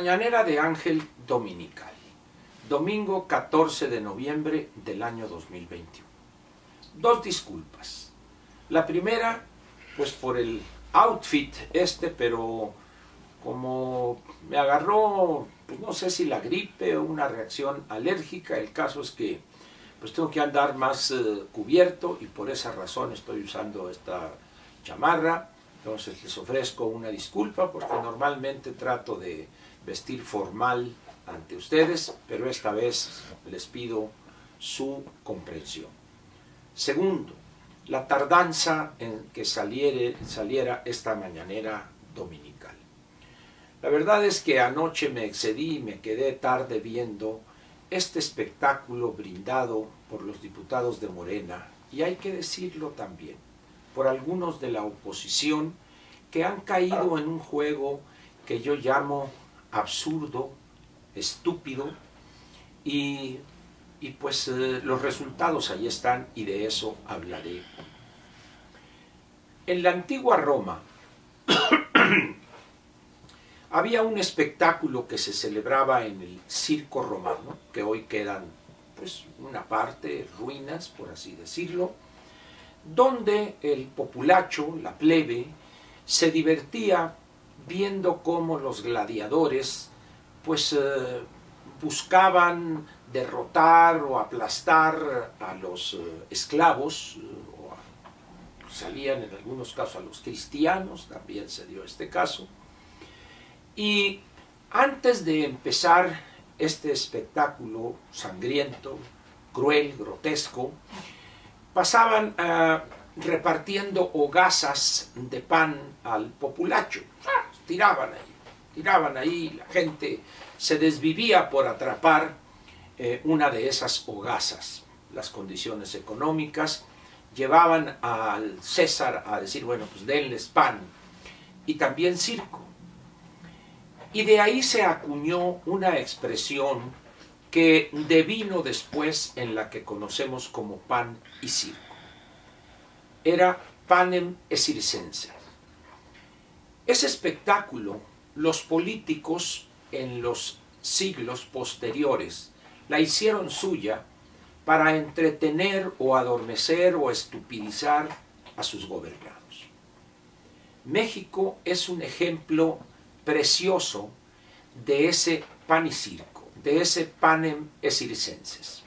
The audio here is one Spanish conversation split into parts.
mañanera de Ángel Dominical, domingo 14 de noviembre del año 2021. Dos disculpas. La primera, pues por el outfit este, pero como me agarró, pues no sé si la gripe o una reacción alérgica, el caso es que pues tengo que andar más eh, cubierto y por esa razón estoy usando esta chamarra. Entonces les ofrezco una disculpa porque normalmente trato de vestir formal ante ustedes, pero esta vez les pido su comprensión. Segundo, la tardanza en que saliere, saliera esta mañanera dominical. La verdad es que anoche me excedí y me quedé tarde viendo este espectáculo brindado por los diputados de Morena, y hay que decirlo también, por algunos de la oposición que han caído en un juego que yo llamo absurdo, estúpido, y, pues eh, los resultados ahí están y de eso hablaré. En la antigua Roma había un espectáculo que se celebraba en el circo romano, que hoy quedan pues una parte, ruinas, por así decirlo, donde el populacho, la plebe, se divertía viendo cómo los gladiadores pues eh, buscaban derrotar o aplastar a los eh, esclavos, eh, o salían en algunos casos a los cristianos, también se dio este caso. Y antes de empezar este espectáculo sangriento, cruel, grotesco, pasaban repartiendo hogazas de pan al populacho. Tiraban ahí, tiraban ahí, la gente se desvivía por atrapar eh, una de esas hogazas. Las condiciones económicas llevaban al César a decir, bueno, pues denles pan y también circo. Y de ahí se acuñó una expresión que devino después en la que conocemos como pan y circo. Era panem e circenses. Ese espectáculo, los políticos en los siglos posteriores la hicieron suya para entretener o adormecer o estupidizar a sus gobernados. México es un ejemplo precioso de ese pan y circo, de ese panem esircenses.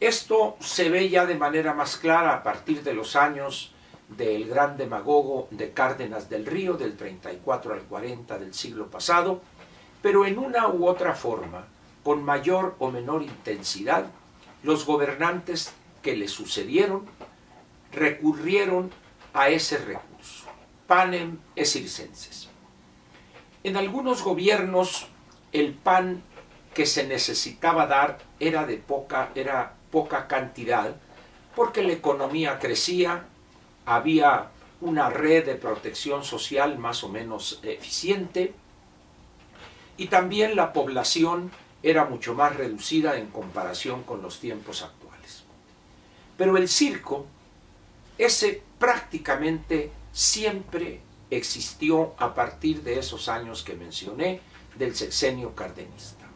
Esto se ve ya de manera más clara a partir de los años del gran demagogo de Cárdenas del Río, del 34 al 40 del siglo pasado, pero en una u otra forma, con mayor o menor intensidad, los gobernantes que le sucedieron recurrieron a ese recurso, panem esircenses. En algunos gobiernos el pan que se necesitaba dar era de poca, era poca cantidad, porque la economía crecía, había una red de protección social más o menos eficiente, y también la población era mucho más reducida en comparación con los tiempos actuales. Pero el circo, ese prácticamente siempre existió a partir de esos años que mencioné del sexenio cardenista.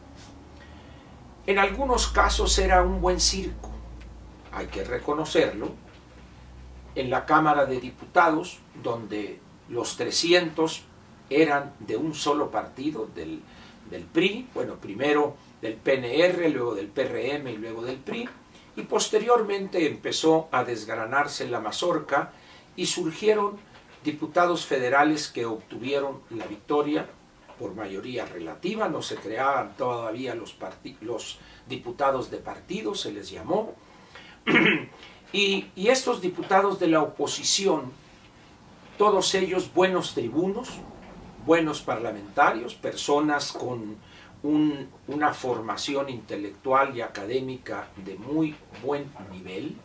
En algunos casos era un buen circo, hay que reconocerlo. En la Cámara de Diputados, donde los 300 eran de un solo partido, del, del PRI, bueno, primero del PNR, luego del PRM y luego del PRI, y posteriormente empezó a desgranarse la mazorca y surgieron diputados federales que obtuvieron la victoria por mayoría relativa, no se creaban todavía los, los diputados de partido, se les llamó, y, estos diputados de la oposición, todos ellos buenos tribunos, buenos parlamentarios, personas con un, una formación intelectual y académica de muy buen nivel,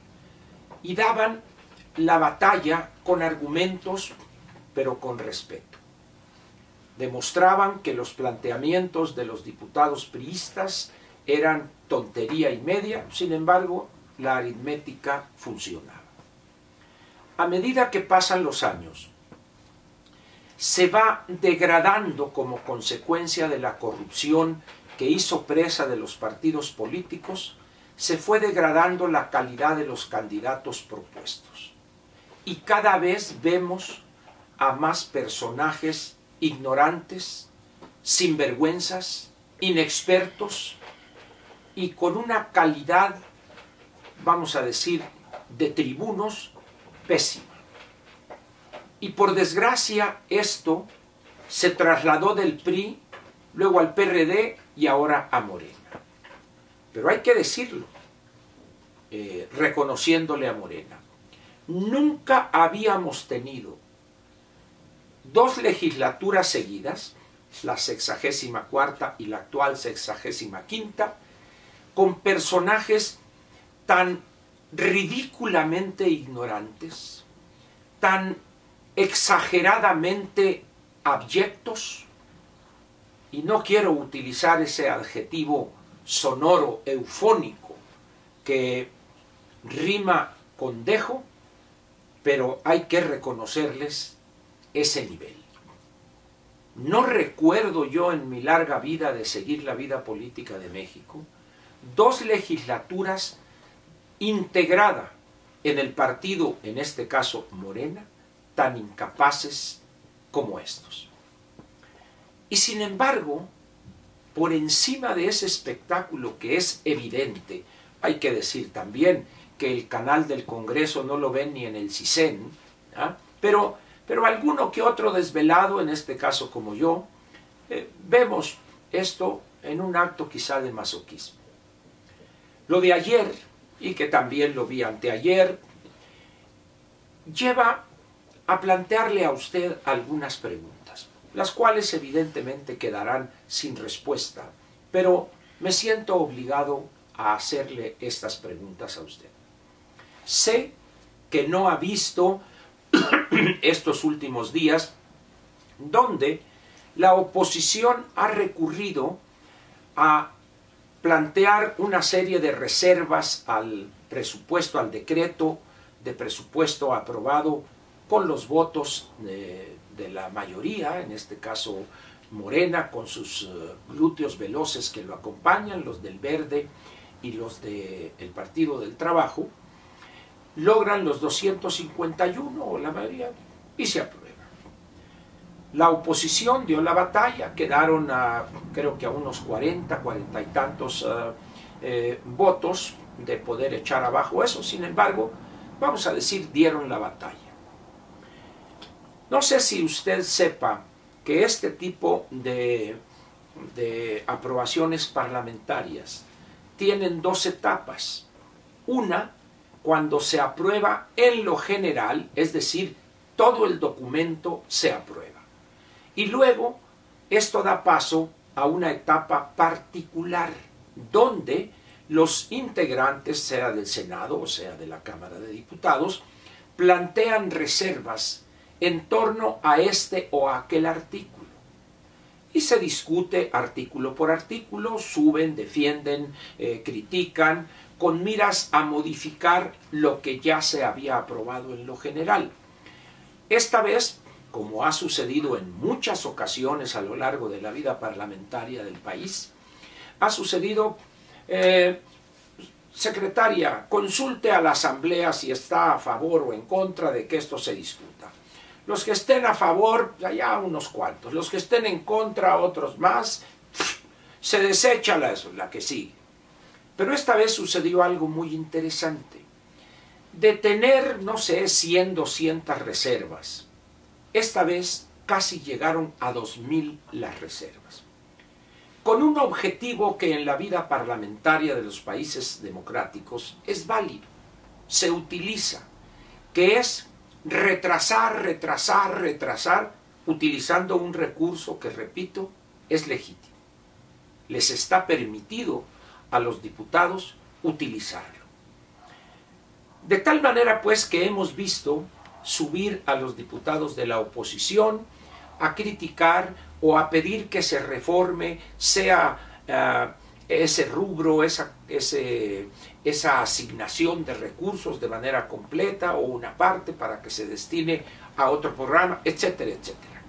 y daban la batalla con argumentos, pero con respeto. Demostraban que los planteamientos de los diputados priistas eran tontería y media, sin embargo, la aritmética funcionaba. A medida que pasan los años, se va degradando como consecuencia de la corrupción que hizo presa de los partidos políticos, se fue degradando la calidad de los candidatos propuestos. Y cada vez vemos a más personajes ignorantes, sinvergüenzas, inexpertos y con una calidad, vamos a decir, de tribunos pésima. Y por desgracia esto se trasladó del PRI, luego al PRD y ahora a Morena. Pero hay que decirlo, eh, reconociéndole a Morena. Nunca habíamos tenido dos legislaturas seguidas, la sexagésima cuarta y la actual sexagésima quinta, con personajes tan ridículamente ignorantes, tan exageradamente abyectos, y no quiero utilizar ese adjetivo sonoro, eufónico, que rima con dejo, pero hay que reconocerles ese nivel. No recuerdo yo en mi larga vida de seguir la vida política de México dos legislaturas integrada en el partido, en este caso Morena, tan incapaces como estos. Y sin embargo, por encima de ese espectáculo que es evidente, hay que decir también que el canal del Congreso no lo ven ni en el CISEN, ¿ah? pero, pero alguno que otro desvelado, en este caso como yo, eh, vemos esto en un acto quizá de masoquismo. Lo de ayer, y que también lo vi anteayer, lleva a plantearle a usted algunas preguntas, las cuales evidentemente quedarán sin respuesta, pero me siento obligado a hacerle estas preguntas a usted. Sé que no ha visto estos últimos días donde la oposición ha recurrido a plantear una serie de reservas al presupuesto, al decreto de presupuesto aprobado con los votos de, la mayoría, en este caso Morena, con sus eh, glúteos veloces que lo acompañan, los del Verde y los del Partido del Trabajo, logran los 251 o la mayoría y se aprueba. La oposición dio la batalla, quedaron a, creo que a unos 40, 40 y tantos eh, eh, votos de poder echar abajo eso. Sin embargo, vamos a decir, dieron la batalla. No sé si usted sepa que este tipo de, de aprobaciones parlamentarias tienen dos etapas. Una, cuando se aprueba en lo general, es decir, todo el documento se aprueba. Y luego esto da paso a una etapa particular donde los integrantes, sea del Senado o sea de la Cámara de Diputados, plantean reservas en torno a este o aquel artículo. Y se discute artículo por artículo, suben, defienden, eh, critican, con miras a modificar lo que ya se había aprobado en lo general. Esta vez como ha sucedido en muchas ocasiones a lo largo de la vida parlamentaria del país, ha sucedido, eh, secretaria, consulte a la Asamblea si está a favor o en contra de que esto se discuta. Los que estén a favor, allá unos cuantos. Los que estén en contra, otros más. Se desecha la, la que sigue. Pero esta vez sucedió algo muy interesante. De tener, no sé, 100, 200 reservas, esta vez casi llegaron a 2.000 las reservas. Con un objetivo que en la vida parlamentaria de los países democráticos es válido, se utiliza, que es retrasar, retrasar, retrasar, utilizando un recurso que, repito, es legítimo. Les está permitido a los diputados utilizarlo. De tal manera, pues, que hemos visto subir a los diputados de la oposición a criticar o a pedir que se reforme, sea eh, ese rubro, esa, esa asignación de recursos de manera completa o una parte para que se destine a otro programa, etcétera, etcétera.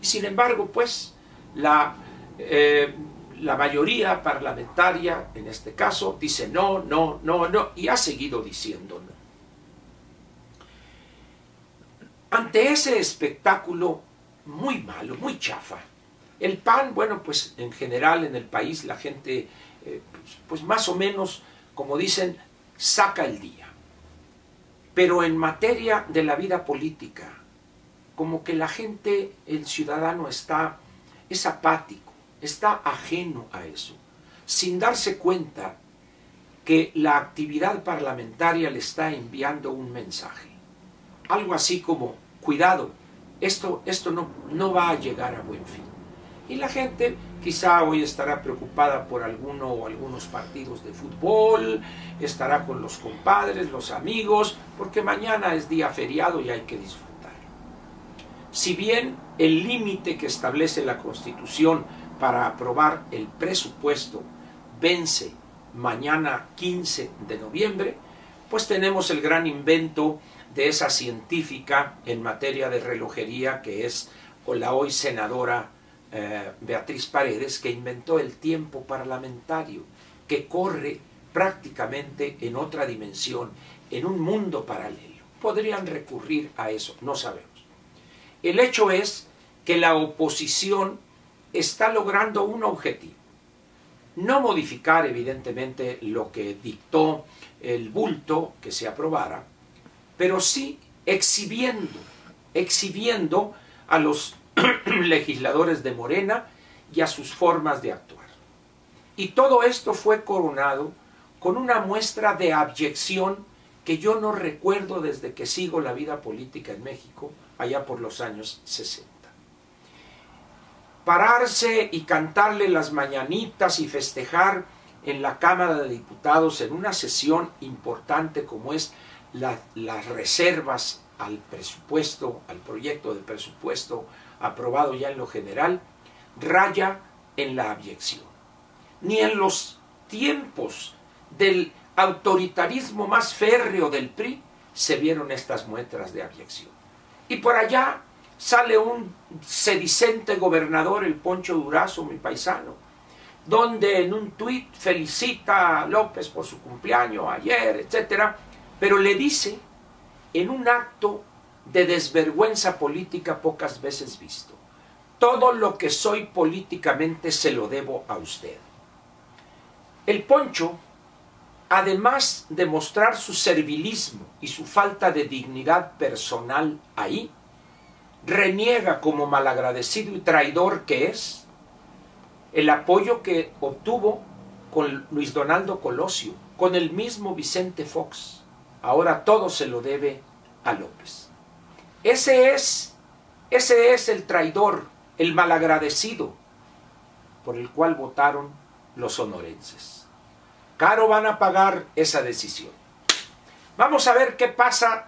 Sin embargo, pues, la, eh, la mayoría parlamentaria, en este caso, dice no, no, no, no, y ha seguido diciendo no. Ante ese espectáculo muy malo, muy chafa, el PAN, bueno, pues en general en el país la gente, eh, pues, pues más o menos, como dicen, saca el día. Pero en materia de la vida política, como que la gente, el ciudadano está, es apático, está ajeno a eso, sin darse cuenta que la actividad parlamentaria le está enviando un mensaje. Algo así como, cuidado, esto, esto no, no va a llegar a buen fin. Y la gente quizá hoy estará preocupada por alguno o algunos partidos de fútbol, estará con los compadres, los amigos, porque mañana es día feriado y hay que disfrutar. Si bien el límite que establece la Constitución para aprobar el presupuesto vence mañana 15 de noviembre, pues tenemos el gran invento de esa científica en materia de relojería que es la hoy senadora eh, Beatriz Paredes, que inventó el tiempo parlamentario, que corre prácticamente en otra dimensión, en un mundo paralelo. Podrían recurrir a eso, no sabemos. El hecho es que la oposición está logrando un objetivo. No modificar, evidentemente, lo que dictó el bulto que se aprobara, pero sí exhibiendo, exhibiendo a los legisladores de Morena y a sus formas de actuar. Y todo esto fue coronado con una muestra de abyección que yo no recuerdo desde que sigo la vida política en México, allá por los años 60. Pararse y cantarle las mañanitas y festejar en la Cámara de Diputados en una sesión importante como es las reservas al presupuesto, al proyecto de presupuesto aprobado ya en lo general, raya en la abyección. Ni en los tiempos del autoritarismo más férreo del PRI se vieron estas muestras de abyección. Y por allá sale un sedicente gobernador, el Poncho Durazo, mi paisano, donde en un tuit felicita a López por su cumpleaños ayer, etc., pero le dice en un acto de desvergüenza política pocas veces visto. Todo lo que soy políticamente se lo debo a usted. El poncho, además de mostrar su servilismo y su falta de dignidad personal ahí, reniega como malagradecido y traidor que es el apoyo que obtuvo con Luis Donaldo Colosio, con el mismo Vicente Fox. Ahora todo se lo debe a López. Ese es, ese es el traidor, el malagradecido por el cual votaron los sonorenses. Caro van a pagar esa decisión. Vamos a ver qué pasa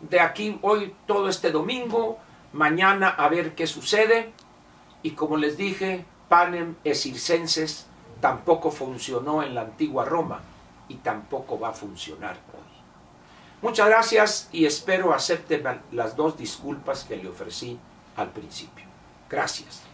de aquí hoy todo este domingo, mañana a ver qué sucede. Y como les dije, Panem e Circenses tampoco funcionó en la antigua Roma y tampoco va a funcionar Muchas gracias y espero acepten las dos disculpas que le ofrecí al principio. Gracias.